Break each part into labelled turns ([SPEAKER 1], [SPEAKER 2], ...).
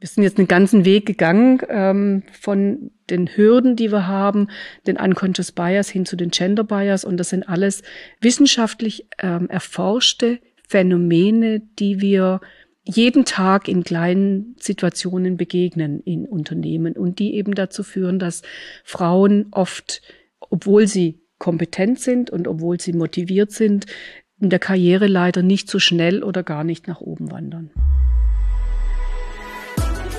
[SPEAKER 1] wir sind jetzt einen ganzen Weg gegangen ähm, von den Hürden, die wir haben, den Unconscious Bias hin zu den Gender Bias. Und das sind alles wissenschaftlich ähm, erforschte Phänomene, die wir jeden Tag in kleinen Situationen begegnen in Unternehmen und die eben dazu führen, dass Frauen oft, obwohl sie kompetent sind und obwohl sie motiviert sind, in der Karriere leider nicht so schnell oder gar nicht nach oben wandern.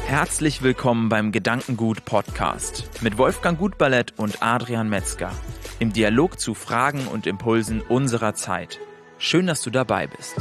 [SPEAKER 2] Herzlich willkommen beim Gedankengut Podcast mit Wolfgang Gutballett und Adrian Metzger im Dialog zu Fragen und Impulsen unserer Zeit. Schön, dass du dabei bist.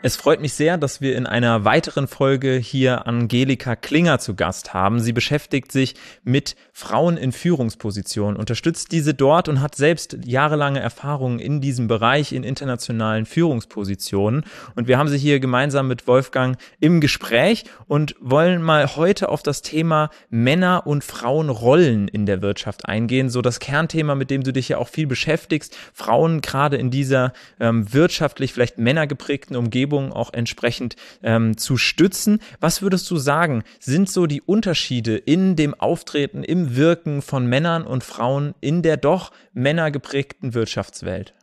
[SPEAKER 2] Es freut mich sehr, dass wir in einer weiteren Folge hier Angelika Klinger zu Gast haben. Sie beschäftigt sich mit Frauen in Führungspositionen, unterstützt diese dort und hat selbst jahrelange Erfahrungen in diesem Bereich in internationalen Führungspositionen. Und wir haben sie hier gemeinsam mit Wolfgang im Gespräch und wollen mal heute auf das Thema Männer- und Frauenrollen in der Wirtschaft eingehen. So das Kernthema, mit dem du dich ja auch viel beschäftigst. Frauen gerade in dieser ähm, wirtschaftlich vielleicht männergeprägten Umgebung Umgebung auch entsprechend ähm, zu stützen. Was würdest du sagen, sind so die Unterschiede in dem Auftreten, im Wirken von Männern und Frauen in der doch männergeprägten Wirtschaftswelt?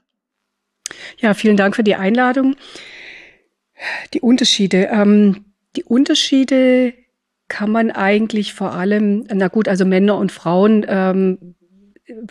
[SPEAKER 1] Ja, vielen Dank für die Einladung. Die Unterschiede. Ähm, die Unterschiede kann man eigentlich vor allem, na gut, also Männer und Frauen ähm,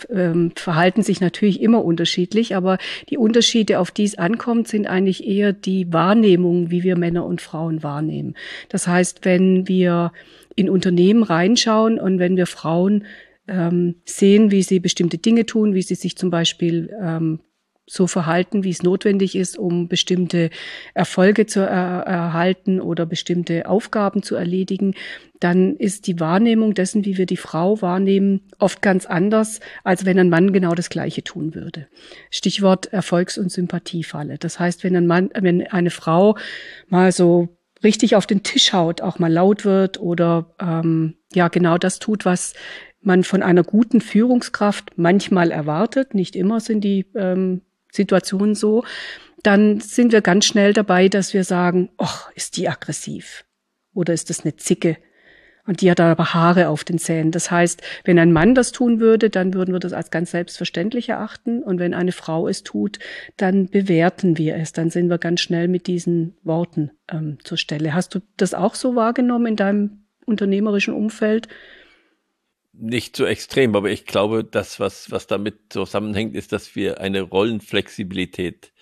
[SPEAKER 1] ähm, verhalten sich natürlich immer unterschiedlich, aber die Unterschiede, auf die es ankommt, sind eigentlich eher die Wahrnehmung, wie wir Männer und Frauen wahrnehmen. Das heißt, wenn wir in Unternehmen reinschauen und wenn wir Frauen ähm, sehen, wie sie bestimmte Dinge tun, wie sie sich zum Beispiel ähm, so verhalten, wie es notwendig ist, um bestimmte Erfolge zu er erhalten oder bestimmte Aufgaben zu erledigen, dann ist die Wahrnehmung dessen, wie wir die Frau wahrnehmen, oft ganz anders, als wenn ein Mann genau das Gleiche tun würde. Stichwort Erfolgs- und Sympathiefalle. Das heißt, wenn ein Mann, wenn eine Frau mal so richtig auf den Tisch haut, auch mal laut wird oder ähm, ja genau das tut, was man von einer guten Führungskraft manchmal erwartet. Nicht immer sind die ähm, Situation so, dann sind wir ganz schnell dabei, dass wir sagen, ach, ist die aggressiv? Oder ist das eine Zicke? Und die hat aber Haare auf den Zähnen. Das heißt, wenn ein Mann das tun würde, dann würden wir das als ganz selbstverständlich erachten. Und wenn eine Frau es tut, dann bewerten wir es. Dann sind wir ganz schnell mit diesen Worten ähm, zur Stelle. Hast du das auch so wahrgenommen in deinem unternehmerischen Umfeld?
[SPEAKER 3] Nicht so extrem, aber ich glaube, das, was, was damit zusammenhängt, ist, dass wir eine Rollenflexibilität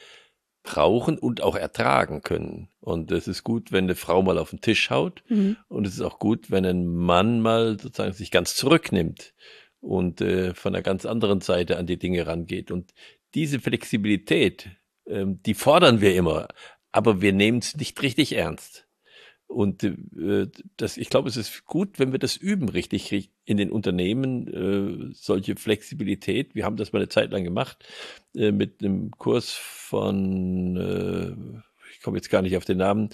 [SPEAKER 3] brauchen und auch ertragen können. Und es ist gut, wenn eine Frau mal auf den Tisch haut. Mhm. Und es ist auch gut, wenn ein Mann mal sozusagen sich ganz zurücknimmt und äh, von einer ganz anderen Seite an die Dinge rangeht. Und diese Flexibilität, ähm, die fordern wir immer, aber wir nehmen es nicht richtig ernst. Und äh, das, ich glaube, es ist gut, wenn wir das üben, richtig in den Unternehmen, äh, solche Flexibilität. Wir haben das mal eine Zeit lang gemacht äh, mit einem Kurs von, äh, ich komme jetzt gar nicht auf den Namen,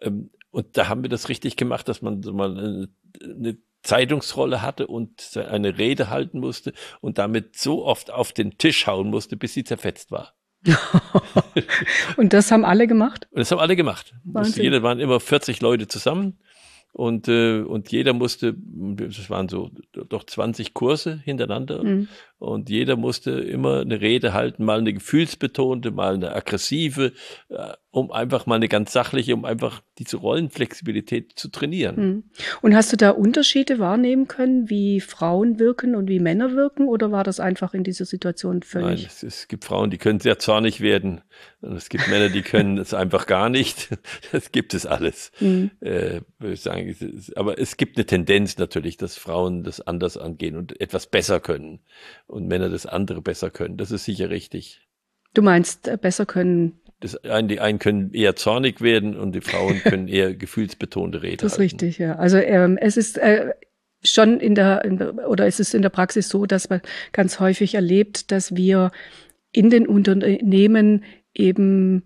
[SPEAKER 3] ähm, und da haben wir das richtig gemacht, dass man mal eine, eine Zeitungsrolle hatte und eine Rede halten musste und damit so oft auf den Tisch hauen musste, bis sie zerfetzt war.
[SPEAKER 1] und das haben alle gemacht?
[SPEAKER 3] Und das haben alle gemacht. Jeder waren immer 40 Leute zusammen und, äh, und jeder musste, das waren so doch 20 Kurse hintereinander mhm. Und jeder musste immer eine Rede halten, mal eine gefühlsbetonte, mal eine aggressive, äh, um einfach mal eine ganz sachliche, um einfach diese Rollenflexibilität zu trainieren. Mhm.
[SPEAKER 1] Und hast du da Unterschiede wahrnehmen können, wie Frauen wirken und wie Männer wirken oder war das einfach in dieser Situation völlig?
[SPEAKER 3] Nein, es, es gibt Frauen, die können sehr zornig werden und es gibt Männer, die können es einfach gar nicht. Das gibt es alles. Mhm. Äh, ich sagen, aber es gibt eine Tendenz natürlich, dass Frauen das anders angehen und etwas besser können und Männer das andere besser können. Das ist sicher richtig.
[SPEAKER 1] Du meinst äh, besser können?
[SPEAKER 3] Das, die einen können eher zornig werden und die Frauen können eher gefühlsbetonte Rede
[SPEAKER 1] Das ist halten. richtig, ja. Also ähm, es ist äh, schon in der, in der oder es ist in der Praxis so, dass man ganz häufig erlebt, dass wir in den Unternehmen eben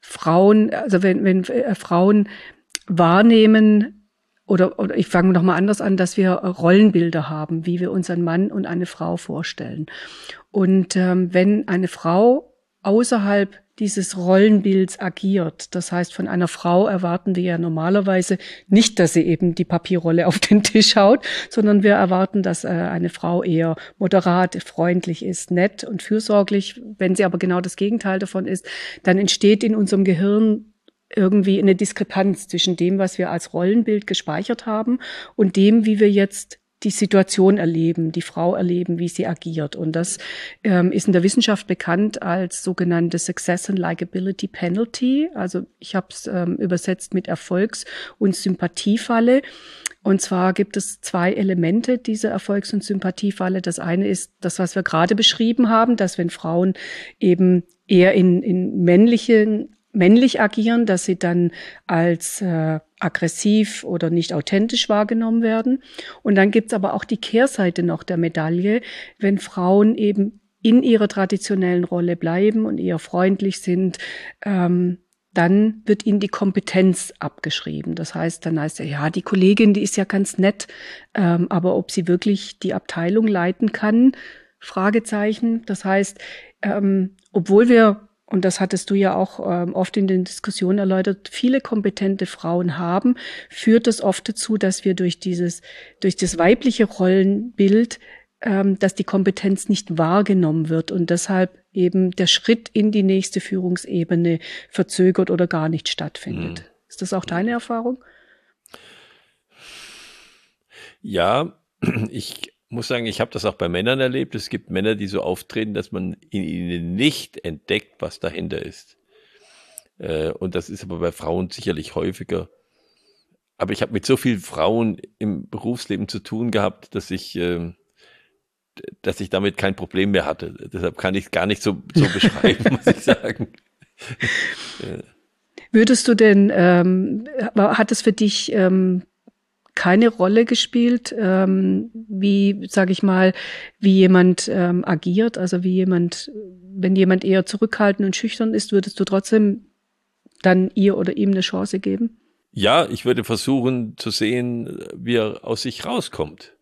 [SPEAKER 1] Frauen, also wenn, wenn äh, Frauen wahrnehmen, oder, oder ich fange nochmal anders an, dass wir Rollenbilder haben, wie wir unseren Mann und eine Frau vorstellen. Und ähm, wenn eine Frau außerhalb dieses Rollenbilds agiert. Das heißt, von einer Frau erwarten wir ja normalerweise nicht, dass sie eben die Papierrolle auf den Tisch haut, sondern wir erwarten, dass äh, eine Frau eher moderat, freundlich ist, nett und fürsorglich. Wenn sie aber genau das Gegenteil davon ist, dann entsteht in unserem Gehirn irgendwie eine Diskrepanz zwischen dem, was wir als Rollenbild gespeichert haben und dem, wie wir jetzt die Situation erleben, die Frau erleben, wie sie agiert. Und das ähm, ist in der Wissenschaft bekannt als sogenannte Success and Likability Penalty. Also ich habe es ähm, übersetzt mit Erfolgs- und Sympathiefalle. Und zwar gibt es zwei Elemente dieser Erfolgs- und Sympathiefalle. Das eine ist das, was wir gerade beschrieben haben, dass wenn Frauen eben eher in, in männlichen männlich agieren, dass sie dann als äh, aggressiv oder nicht authentisch wahrgenommen werden. Und dann gibt's aber auch die Kehrseite noch der Medaille, wenn Frauen eben in ihrer traditionellen Rolle bleiben und eher freundlich sind, ähm, dann wird ihnen die Kompetenz abgeschrieben. Das heißt, dann heißt er, ja, die Kollegin, die ist ja ganz nett, ähm, aber ob sie wirklich die Abteilung leiten kann, Fragezeichen. Das heißt, ähm, obwohl wir und das hattest du ja auch ähm, oft in den Diskussionen erläutert, viele kompetente Frauen haben, führt das oft dazu, dass wir durch dieses, durch das weibliche Rollenbild, ähm, dass die Kompetenz nicht wahrgenommen wird und deshalb eben der Schritt in die nächste Führungsebene verzögert oder gar nicht stattfindet. Mhm. Ist das auch deine Erfahrung?
[SPEAKER 3] Ja, ich muss sagen, ich habe das auch bei Männern erlebt. Es gibt Männer, die so auftreten, dass man in ihnen nicht entdeckt, was dahinter ist. Äh, und das ist aber bei Frauen sicherlich häufiger. Aber ich habe mit so vielen Frauen im Berufsleben zu tun gehabt, dass ich, äh, dass ich damit kein Problem mehr hatte. Deshalb kann ich es gar nicht so, so beschreiben, muss ich sagen.
[SPEAKER 1] Würdest du denn, ähm, hat es für dich ähm, keine Rolle gespielt, ähm, wie, sage ich mal, wie jemand ähm, agiert. Also wie jemand, wenn jemand eher zurückhaltend und schüchtern ist, würdest du trotzdem dann ihr oder ihm eine Chance geben?
[SPEAKER 3] Ja, ich würde versuchen zu sehen, wie er aus sich rauskommt.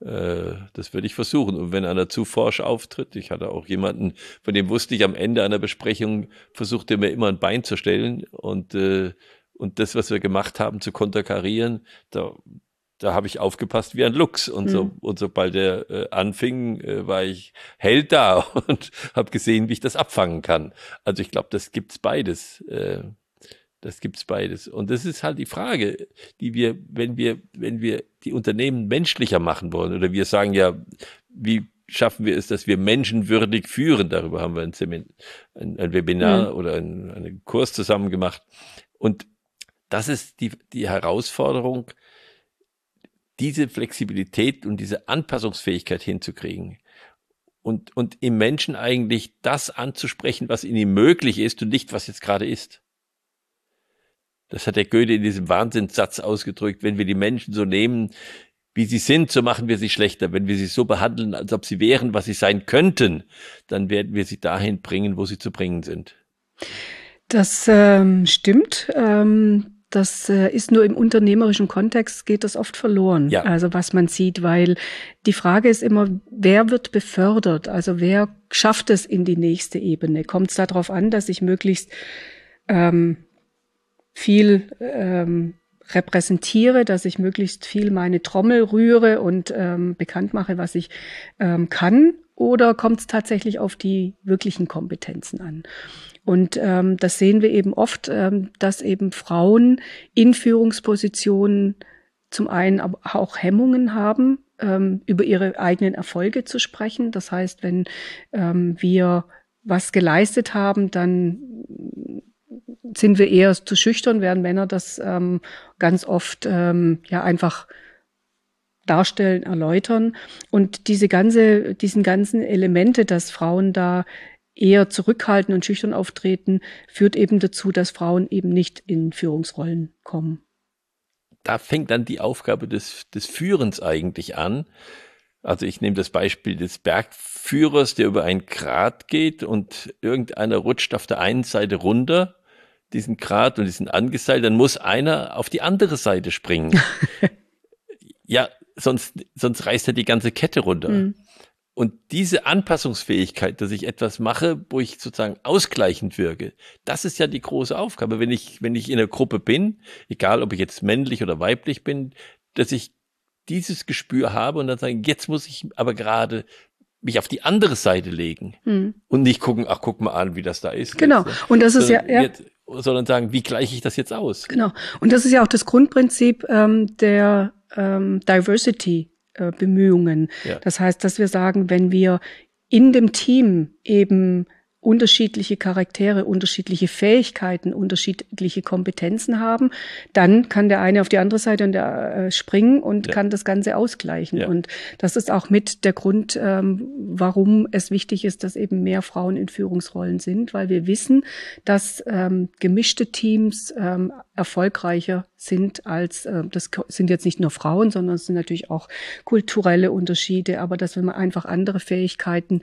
[SPEAKER 3] Äh, das würde ich versuchen. Und wenn einer zu forsch auftritt, ich hatte auch jemanden, von dem wusste ich am Ende einer Besprechung, versuchte mir immer ein Bein zu stellen und äh, und das, was wir gemacht haben, zu konterkarieren, da, da habe ich aufgepasst wie ein Luchs. Und, so, mhm. und sobald er äh, anfing, äh, war ich hell da und habe gesehen, wie ich das abfangen kann. Also ich glaube, das gibt's beides. Äh, das gibt's beides. Und das ist halt die Frage, die wir, wenn wir, wenn wir die Unternehmen menschlicher machen wollen, oder wir sagen ja, wie schaffen wir es, dass wir menschenwürdig führen? Darüber haben wir ein, Semin ein, ein Webinar mhm. oder ein, einen Kurs zusammen gemacht. Und das ist die, die Herausforderung, diese Flexibilität und diese Anpassungsfähigkeit hinzukriegen. Und, und im Menschen eigentlich das anzusprechen, was in ihm möglich ist und nicht, was jetzt gerade ist. Das hat der Goethe in diesem Wahnsinnssatz ausgedrückt. Wenn wir die Menschen so nehmen, wie sie sind, so machen wir sie schlechter. Wenn wir sie so behandeln, als ob sie wären, was sie sein könnten, dann werden wir sie dahin bringen, wo sie zu bringen sind.
[SPEAKER 1] Das ähm, stimmt. Ähm das äh, ist nur im unternehmerischen Kontext geht das oft verloren. Ja. Also was man sieht, weil die Frage ist immer, wer wird befördert? Also wer schafft es in die nächste Ebene? Kommt es darauf an, dass ich möglichst ähm, viel ähm, repräsentiere, dass ich möglichst viel meine Trommel rühre und ähm, bekannt mache, was ich ähm, kann? Oder kommt es tatsächlich auf die wirklichen Kompetenzen an? Und ähm, das sehen wir eben oft, ähm, dass eben Frauen in Führungspositionen zum einen auch Hemmungen haben, ähm, über ihre eigenen Erfolge zu sprechen. Das heißt, wenn ähm, wir was geleistet haben, dann sind wir eher zu schüchtern, während Männer das ähm, ganz oft ähm, ja einfach darstellen, erläutern. Und diese ganze, diesen ganzen Elemente, dass Frauen da eher zurückhaltend und schüchtern auftreten, führt eben dazu, dass Frauen eben nicht in Führungsrollen kommen.
[SPEAKER 3] Da fängt dann die Aufgabe des, des Führens eigentlich an. Also ich nehme das Beispiel des Bergführers, der über ein Grat geht und irgendeiner rutscht auf der einen Seite runter, diesen Grat und diesen angeseilt, dann muss einer auf die andere Seite springen. ja, sonst, sonst reißt er die ganze Kette runter. Mhm. Und diese Anpassungsfähigkeit, dass ich etwas mache, wo ich sozusagen ausgleichend wirke, das ist ja die große Aufgabe. Wenn ich, wenn ich in einer Gruppe bin, egal ob ich jetzt männlich oder weiblich bin, dass ich dieses Gespür habe und dann sagen, jetzt muss ich aber gerade mich auf die andere Seite legen hm. und nicht gucken, ach, guck mal an, wie das da ist.
[SPEAKER 1] Genau.
[SPEAKER 3] Jetzt,
[SPEAKER 1] und das ist ja, ja.
[SPEAKER 3] Jetzt, sondern sagen, wie gleiche ich das jetzt aus?
[SPEAKER 1] Genau. Und das ist ja auch das Grundprinzip ähm, der ähm, Diversity äh, Bemühungen. Ja. Das heißt, dass wir sagen, wenn wir in dem Team eben unterschiedliche Charaktere, unterschiedliche Fähigkeiten, unterschiedliche Kompetenzen haben, dann kann der eine auf die andere Seite und der, äh, springen und ja. kann das Ganze ausgleichen. Ja. Und das ist auch mit der Grund, ähm, warum es wichtig ist, dass eben mehr Frauen in Führungsrollen sind, weil wir wissen, dass ähm, gemischte Teams ähm, erfolgreicher sind als, äh, das sind jetzt nicht nur Frauen, sondern es sind natürlich auch kulturelle Unterschiede, aber dass wenn man einfach andere Fähigkeiten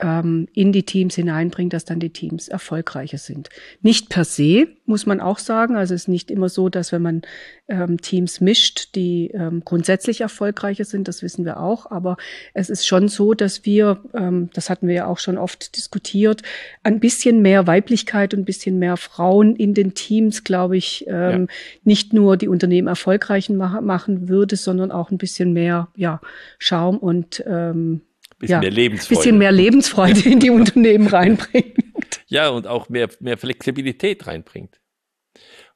[SPEAKER 1] ähm, in die Teams hineinbringt, dass dann die Teams erfolgreicher sind. Nicht per se, muss man auch sagen. Also es ist nicht immer so, dass wenn man ähm, Teams mischt, die ähm, grundsätzlich erfolgreicher sind, das wissen wir auch. Aber es ist schon so, dass wir, ähm, das hatten wir ja auch schon oft diskutiert, ein bisschen mehr Weiblichkeit und ein bisschen mehr Frauen in den Teams, glaube ich, ähm, ja. nicht nur die Unternehmen erfolgreich ma machen würde, sondern auch ein bisschen mehr ja, Schaum und ähm,
[SPEAKER 3] bisschen ja, mehr Lebensfreude.
[SPEAKER 1] Bisschen mehr Lebensfreude in die Unternehmen reinbringt.
[SPEAKER 3] Ja, und auch mehr, mehr Flexibilität reinbringt.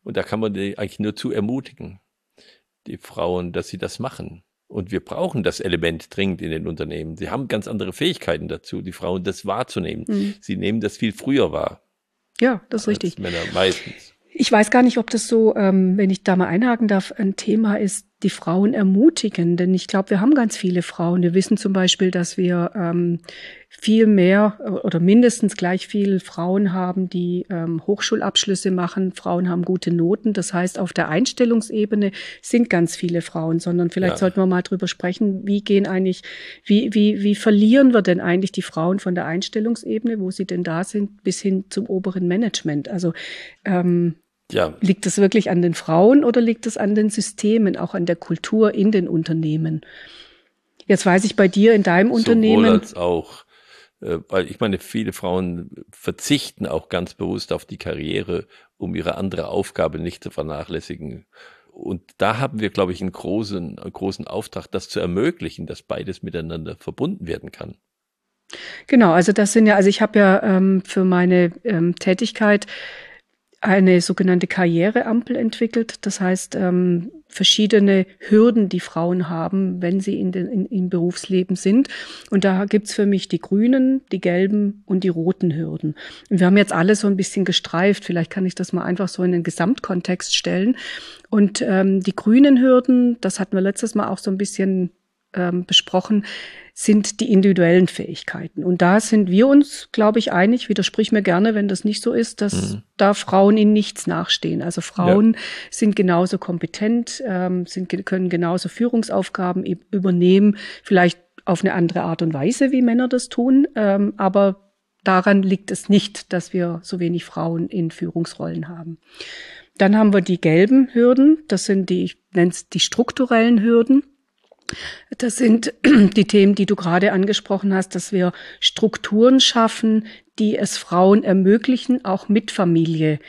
[SPEAKER 3] Und da kann man die eigentlich nur zu ermutigen, die Frauen, dass sie das machen. Und wir brauchen das Element dringend in den Unternehmen. Sie haben ganz andere Fähigkeiten dazu, die Frauen das wahrzunehmen. Mhm. Sie nehmen das viel früher wahr.
[SPEAKER 1] Ja, das ist richtig.
[SPEAKER 3] Männer meistens.
[SPEAKER 1] Ich weiß gar nicht, ob das so, ähm, wenn ich da mal einhaken darf, ein Thema ist, die Frauen ermutigen. Denn ich glaube, wir haben ganz viele Frauen. Wir wissen zum Beispiel, dass wir ähm, viel mehr oder mindestens gleich viel Frauen haben, die ähm, Hochschulabschlüsse machen. Frauen haben gute Noten. Das heißt, auf der Einstellungsebene sind ganz viele Frauen, sondern vielleicht ja. sollten wir mal drüber sprechen, wie gehen eigentlich, wie, wie, wie verlieren wir denn eigentlich die Frauen von der Einstellungsebene, wo sie denn da sind, bis hin zum oberen Management? Also ähm, ja. Liegt es wirklich an den Frauen oder liegt es an den Systemen, auch an der Kultur in den Unternehmen? Jetzt weiß ich bei dir in deinem Sowohl Unternehmen.
[SPEAKER 3] als auch, äh, weil ich meine, viele Frauen verzichten auch ganz bewusst auf die Karriere, um ihre andere Aufgabe nicht zu vernachlässigen. Und da haben wir, glaube ich, einen großen, einen großen Auftrag, das zu ermöglichen, dass beides miteinander verbunden werden kann.
[SPEAKER 1] Genau, also das sind ja, also ich habe ja ähm, für meine ähm, Tätigkeit eine sogenannte Karriereampel entwickelt. Das heißt, ähm, verschiedene Hürden, die Frauen haben, wenn sie in den, in, im Berufsleben sind. Und da gibt's für mich die grünen, die gelben und die roten Hürden. Und wir haben jetzt alle so ein bisschen gestreift. Vielleicht kann ich das mal einfach so in den Gesamtkontext stellen. Und ähm, die grünen Hürden, das hatten wir letztes Mal auch so ein bisschen ähm, besprochen, sind die individuellen Fähigkeiten. Und da sind wir uns, glaube ich, einig, widersprich mir gerne, wenn das nicht so ist, dass mhm. da Frauen in nichts nachstehen. Also Frauen ja. sind genauso kompetent, ähm, sind, können genauso Führungsaufgaben übernehmen, vielleicht auf eine andere Art und Weise, wie Männer das tun, ähm, aber daran liegt es nicht, dass wir so wenig Frauen in Führungsrollen haben. Dann haben wir die gelben Hürden, das sind die, ich nenne es die strukturellen Hürden. Das sind die Themen, die du gerade angesprochen hast, dass wir Strukturen schaffen, die es Frauen ermöglichen, auch mit Familie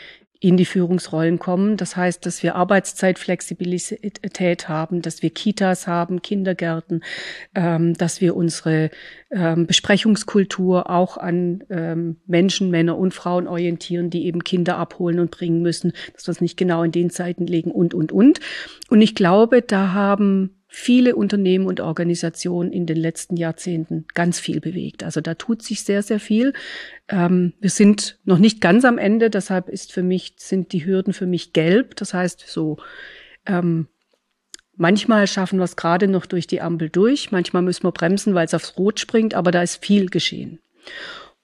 [SPEAKER 1] in die Führungsrollen kommen. Das heißt, dass wir Arbeitszeitflexibilität haben, dass wir Kitas haben, Kindergärten, ähm, dass wir unsere ähm, Besprechungskultur auch an ähm, Menschen, Männer und Frauen orientieren, die eben Kinder abholen und bringen müssen, dass wir es nicht genau in den Zeiten legen und, und, und. Und ich glaube, da haben viele Unternehmen und Organisationen in den letzten Jahrzehnten ganz viel bewegt. Also da tut sich sehr, sehr viel. Ähm, wir sind noch nicht ganz am Ende, deshalb ist für mich, sind die Hürden für mich gelb. Das heißt, so ähm, manchmal schaffen wir es gerade noch durch die Ampel durch, manchmal müssen wir bremsen, weil es aufs Rot springt, aber da ist viel geschehen.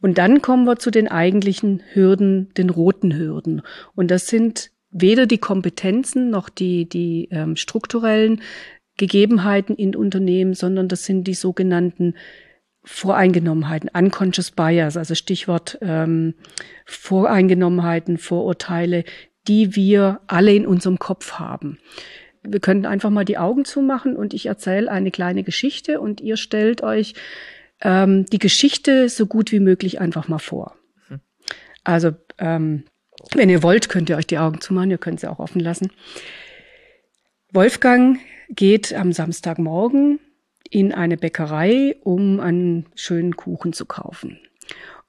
[SPEAKER 1] Und dann kommen wir zu den eigentlichen Hürden, den roten Hürden. Und das sind weder die Kompetenzen noch die, die ähm, strukturellen Gegebenheiten in Unternehmen, sondern das sind die sogenannten Voreingenommenheiten, unconscious bias, also Stichwort ähm, Voreingenommenheiten, Vorurteile, die wir alle in unserem Kopf haben. Wir können einfach mal die Augen zumachen und ich erzähle eine kleine Geschichte und ihr stellt euch ähm, die Geschichte so gut wie möglich einfach mal vor. Mhm. Also, ähm, wenn ihr wollt, könnt ihr euch die Augen zumachen, ihr könnt sie auch offen lassen. Wolfgang geht am Samstagmorgen in eine Bäckerei, um einen schönen Kuchen zu kaufen.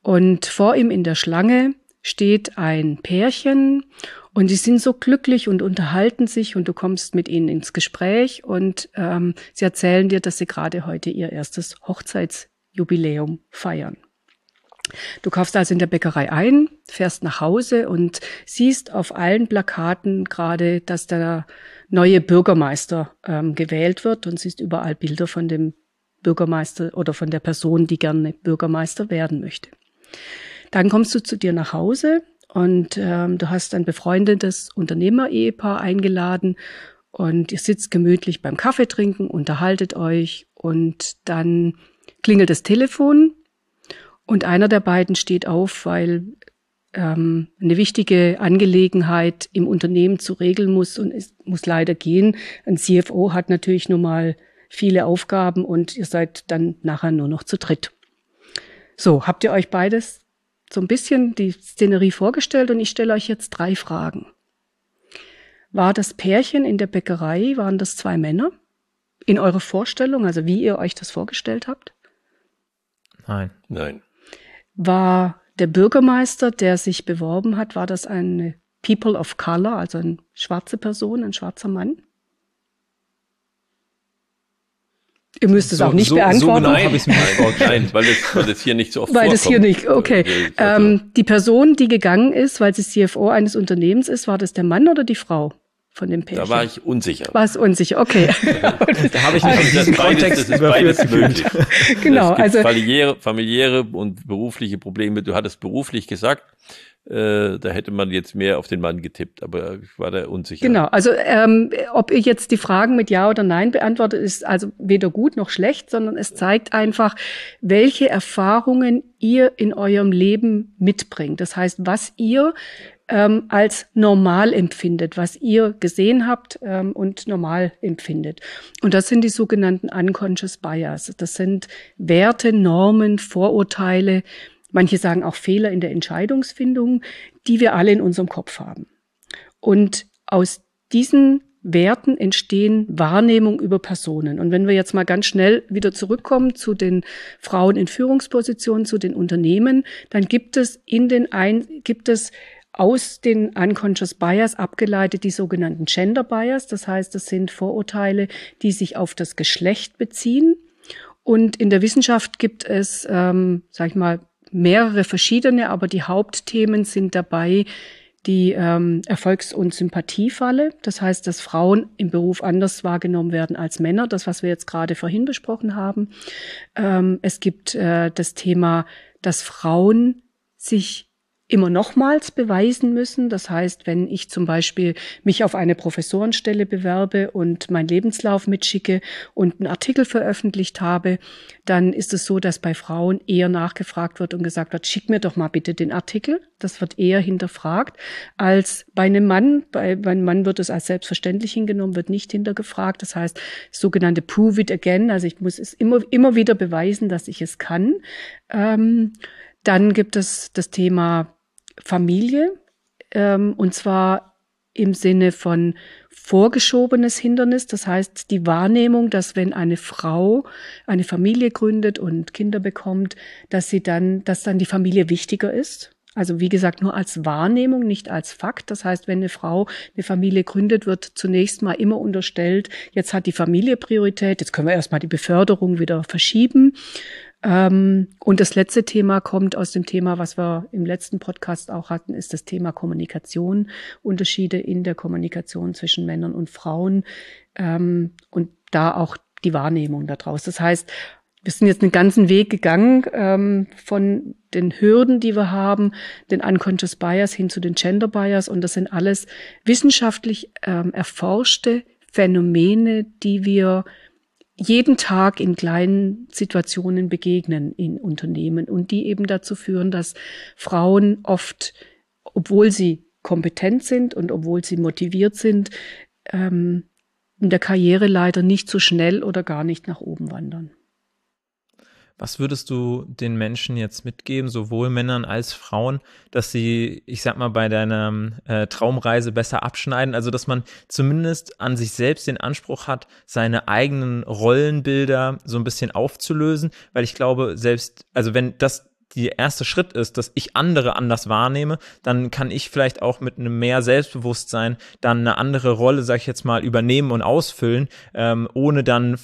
[SPEAKER 1] Und vor ihm in der Schlange steht ein Pärchen und die sind so glücklich und unterhalten sich und du kommst mit ihnen ins Gespräch und ähm, sie erzählen dir, dass sie gerade heute ihr erstes Hochzeitsjubiläum feiern. Du kaufst also in der Bäckerei ein, fährst nach Hause und siehst auf allen Plakaten gerade, dass der neue Bürgermeister ähm, gewählt wird und siehst überall Bilder von dem Bürgermeister oder von der Person, die gerne Bürgermeister werden möchte. Dann kommst du zu dir nach Hause und ähm, du hast ein befreundetes Unternehmer-Ehepaar eingeladen und ihr sitzt gemütlich beim Kaffee trinken, unterhaltet euch und dann klingelt das Telefon und einer der beiden steht auf, weil ähm, eine wichtige Angelegenheit im Unternehmen zu regeln muss und es muss leider gehen. Ein CFO hat natürlich nun mal viele Aufgaben und ihr seid dann nachher nur noch zu dritt. So, habt ihr euch beides so ein bisschen die Szenerie vorgestellt und ich stelle euch jetzt drei Fragen. War das Pärchen in der Bäckerei, waren das zwei Männer? In eurer Vorstellung, also wie ihr euch das vorgestellt habt?
[SPEAKER 2] Nein.
[SPEAKER 3] Nein.
[SPEAKER 1] War der Bürgermeister, der sich beworben hat, war das eine People of Color, also eine schwarze Person, ein schwarzer Mann? Ihr müsst es so, auch nicht so, beantworten.
[SPEAKER 3] So genau habe ich mir Nein, weil es, weil es hier nicht so oft
[SPEAKER 1] Weil es hier nicht, okay. Also, ähm, die Person, die gegangen ist, weil sie CFO eines Unternehmens ist, war das der Mann oder die Frau? Von dem Pärchen?
[SPEAKER 3] Da war ich unsicher.
[SPEAKER 1] War es unsicher, okay.
[SPEAKER 3] da habe ich nicht also, das Kontext das ist beides möglich.
[SPEAKER 1] genau, also
[SPEAKER 3] familiäre, familiäre und berufliche Probleme. Du hattest beruflich gesagt, äh, da hätte man jetzt mehr auf den Mann getippt, aber ich war da unsicher.
[SPEAKER 1] Genau, also ähm, ob ihr jetzt die Fragen mit Ja oder Nein beantwortet, ist also weder gut noch schlecht, sondern es zeigt einfach, welche Erfahrungen ihr in eurem Leben mitbringt. Das heißt, was ihr ähm, als normal empfindet, was ihr gesehen habt ähm, und normal empfindet. Und das sind die sogenannten Unconscious Bias. Das sind Werte, Normen, Vorurteile, manche sagen auch Fehler in der Entscheidungsfindung, die wir alle in unserem Kopf haben. Und aus diesen Werten entstehen Wahrnehmung über Personen. Und wenn wir jetzt mal ganz schnell wieder zurückkommen zu den Frauen in Führungspositionen, zu den Unternehmen, dann gibt es in den ein, gibt es aus den Unconscious Bias abgeleitet die sogenannten Gender Bias. Das heißt, das sind Vorurteile, die sich auf das Geschlecht beziehen. Und in der Wissenschaft gibt es, ähm, sag ich mal, mehrere verschiedene, aber die Hauptthemen sind dabei die ähm, Erfolgs- und Sympathiefalle. Das heißt, dass Frauen im Beruf anders wahrgenommen werden als Männer. Das, was wir jetzt gerade vorhin besprochen haben. Ähm, es gibt äh, das Thema, dass Frauen sich immer nochmals beweisen müssen. Das heißt, wenn ich zum Beispiel mich auf eine Professorenstelle bewerbe und meinen Lebenslauf mitschicke und einen Artikel veröffentlicht habe, dann ist es so, dass bei Frauen eher nachgefragt wird und gesagt wird, schick mir doch mal bitte den Artikel. Das wird eher hinterfragt als bei einem Mann. Bei, einem Mann wird es als selbstverständlich hingenommen, wird nicht hintergefragt. Das heißt, sogenannte Prove it again. Also ich muss es immer, immer wieder beweisen, dass ich es kann. Ähm, dann gibt es das Thema Familie, ähm, und zwar im Sinne von vorgeschobenes Hindernis. Das heißt, die Wahrnehmung, dass wenn eine Frau eine Familie gründet und Kinder bekommt, dass sie dann, dass dann die Familie wichtiger ist. Also wie gesagt, nur als Wahrnehmung, nicht als Fakt. Das heißt, wenn eine Frau eine Familie gründet, wird zunächst mal immer unterstellt, jetzt hat die Familie Priorität, jetzt können wir erstmal die Beförderung wieder verschieben. Ähm, und das letzte Thema kommt aus dem Thema, was wir im letzten Podcast auch hatten, ist das Thema Kommunikation, Unterschiede in der Kommunikation zwischen Männern und Frauen ähm, und da auch die Wahrnehmung daraus. Das heißt, wir sind jetzt einen ganzen Weg gegangen ähm, von den Hürden, die wir haben, den Unconscious Bias hin zu den Gender Bias und das sind alles wissenschaftlich erforschte Phänomene, die wir jeden Tag in kleinen Situationen begegnen in Unternehmen und die eben dazu führen, dass Frauen oft, obwohl sie kompetent sind und obwohl sie motiviert sind, ähm, in der Karriere leider nicht so schnell oder gar nicht nach oben wandern.
[SPEAKER 2] Was würdest du den Menschen jetzt mitgeben, sowohl Männern als Frauen, dass sie, ich sag mal, bei deiner äh, Traumreise besser abschneiden? Also, dass man zumindest an sich selbst den Anspruch hat, seine eigenen Rollenbilder so ein bisschen aufzulösen, weil ich glaube, selbst, also wenn das der erste Schritt ist, dass ich andere anders wahrnehme, dann kann ich vielleicht auch mit einem mehr Selbstbewusstsein dann eine andere Rolle, sag ich jetzt mal, übernehmen und ausfüllen, ähm, ohne dann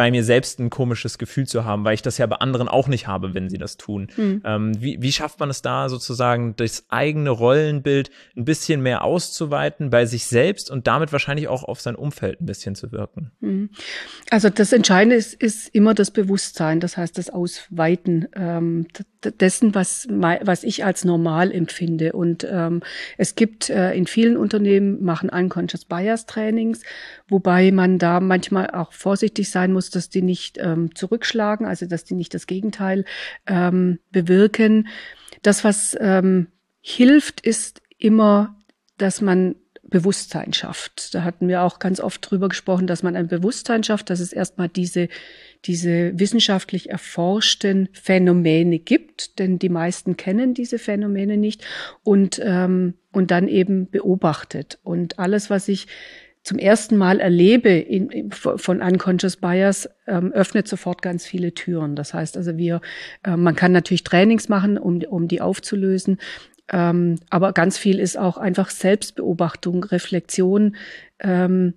[SPEAKER 2] bei mir selbst ein komisches Gefühl zu haben, weil ich das ja bei anderen auch nicht habe, wenn sie das tun. Mhm. Ähm, wie, wie schafft man es da sozusagen, das eigene Rollenbild ein bisschen mehr auszuweiten bei sich selbst und damit wahrscheinlich auch auf sein Umfeld ein bisschen zu wirken? Mhm.
[SPEAKER 1] Also das Entscheidende ist, ist immer das Bewusstsein, das heißt das Ausweiten ähm, dessen, was, was ich als normal empfinde. Und ähm, es gibt äh, in vielen Unternehmen machen Unconscious Bias Trainings, wobei man da manchmal auch vorsichtig sein muss, dass die nicht ähm, zurückschlagen, also dass die nicht das Gegenteil ähm, bewirken. Das, was ähm, hilft, ist immer, dass man Bewusstsein schafft. Da hatten wir auch ganz oft drüber gesprochen, dass man ein Bewusstsein schafft, dass es erstmal diese, diese wissenschaftlich erforschten Phänomene gibt, denn die meisten kennen diese Phänomene nicht und, ähm, und dann eben beobachtet. Und alles, was ich zum ersten Mal erlebe in, von Unconscious Bias, ähm, öffnet sofort ganz viele Türen. Das heißt also, wir, äh, man kann natürlich Trainings machen, um, um die aufzulösen. Ähm, aber ganz viel ist auch einfach Selbstbeobachtung, Reflexion, ähm,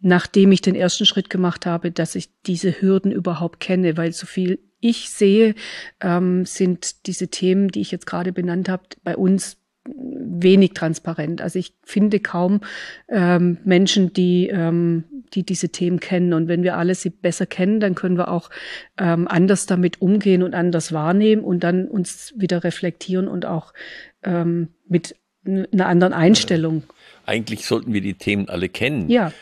[SPEAKER 1] nachdem ich den ersten Schritt gemacht habe, dass ich diese Hürden überhaupt kenne, weil so viel ich sehe, ähm, sind diese Themen, die ich jetzt gerade benannt habe, bei uns wenig transparent. Also ich finde kaum ähm, Menschen, die, ähm, die diese Themen kennen. Und wenn wir alle sie besser kennen, dann können wir auch ähm, anders damit umgehen und anders wahrnehmen und dann uns wieder reflektieren und auch ähm, mit einer anderen Einstellung.
[SPEAKER 3] Eigentlich sollten wir die Themen alle kennen.
[SPEAKER 1] Ja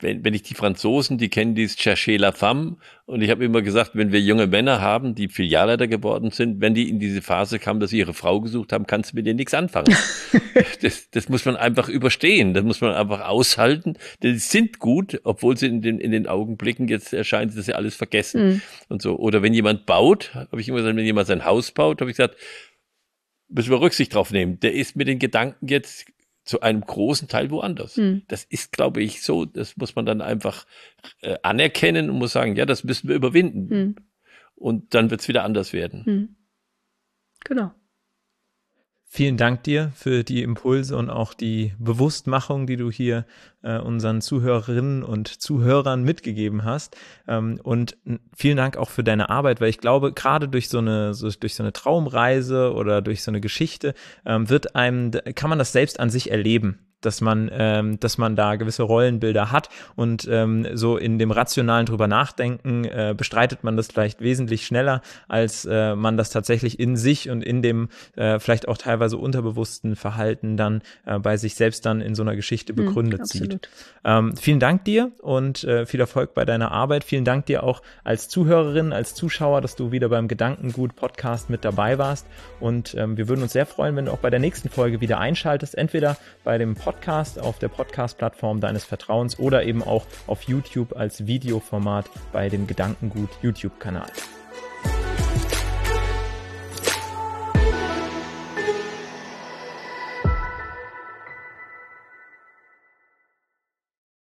[SPEAKER 3] wenn, wenn ich die Franzosen, die kennen dies Chercher la femme. Und ich habe immer gesagt, wenn wir junge Männer haben, die Filialleiter geworden sind, wenn die in diese Phase kamen, dass sie ihre Frau gesucht haben, kannst du mit denen nichts anfangen. das, das muss man einfach überstehen. Das muss man einfach aushalten. Denn sie sind gut, obwohl sie in den, in den Augenblicken jetzt erscheint, dass sie alles vergessen. Mhm. Und so. Oder wenn jemand baut, habe ich immer gesagt, wenn jemand sein Haus baut, habe ich gesagt, müssen wir Rücksicht drauf nehmen. Der ist mit den Gedanken jetzt zu einem großen Teil woanders. Mhm. Das ist, glaube ich, so, das muss man dann einfach äh, anerkennen und muss sagen, ja, das müssen wir überwinden. Mhm. Und dann wird es wieder anders werden. Mhm.
[SPEAKER 1] Genau.
[SPEAKER 2] Vielen Dank dir für die Impulse und auch die Bewusstmachung, die du hier äh, unseren Zuhörerinnen und Zuhörern mitgegeben hast. Ähm, und vielen Dank auch für deine Arbeit, weil ich glaube, gerade durch so eine, so, durch so eine Traumreise oder durch so eine Geschichte ähm, wird einem, kann man das selbst an sich erleben dass man, ähm, dass man da gewisse Rollenbilder hat und ähm, so in dem rationalen drüber nachdenken äh, bestreitet man das vielleicht wesentlich schneller, als äh, man das tatsächlich in sich und in dem äh, vielleicht auch teilweise unterbewussten Verhalten dann äh, bei sich selbst dann in so einer Geschichte hm, begründet hm, sieht. Ähm, vielen Dank dir und äh, viel Erfolg bei deiner Arbeit. Vielen Dank dir auch als Zuhörerin, als Zuschauer, dass du wieder beim Gedankengut Podcast mit dabei warst und ähm, wir würden uns sehr freuen, wenn du auch bei der nächsten Folge wieder einschaltest, entweder bei dem Podcast Podcast auf der Podcast-Plattform deines Vertrauens oder eben auch auf YouTube als Videoformat bei dem Gedankengut YouTube-Kanal.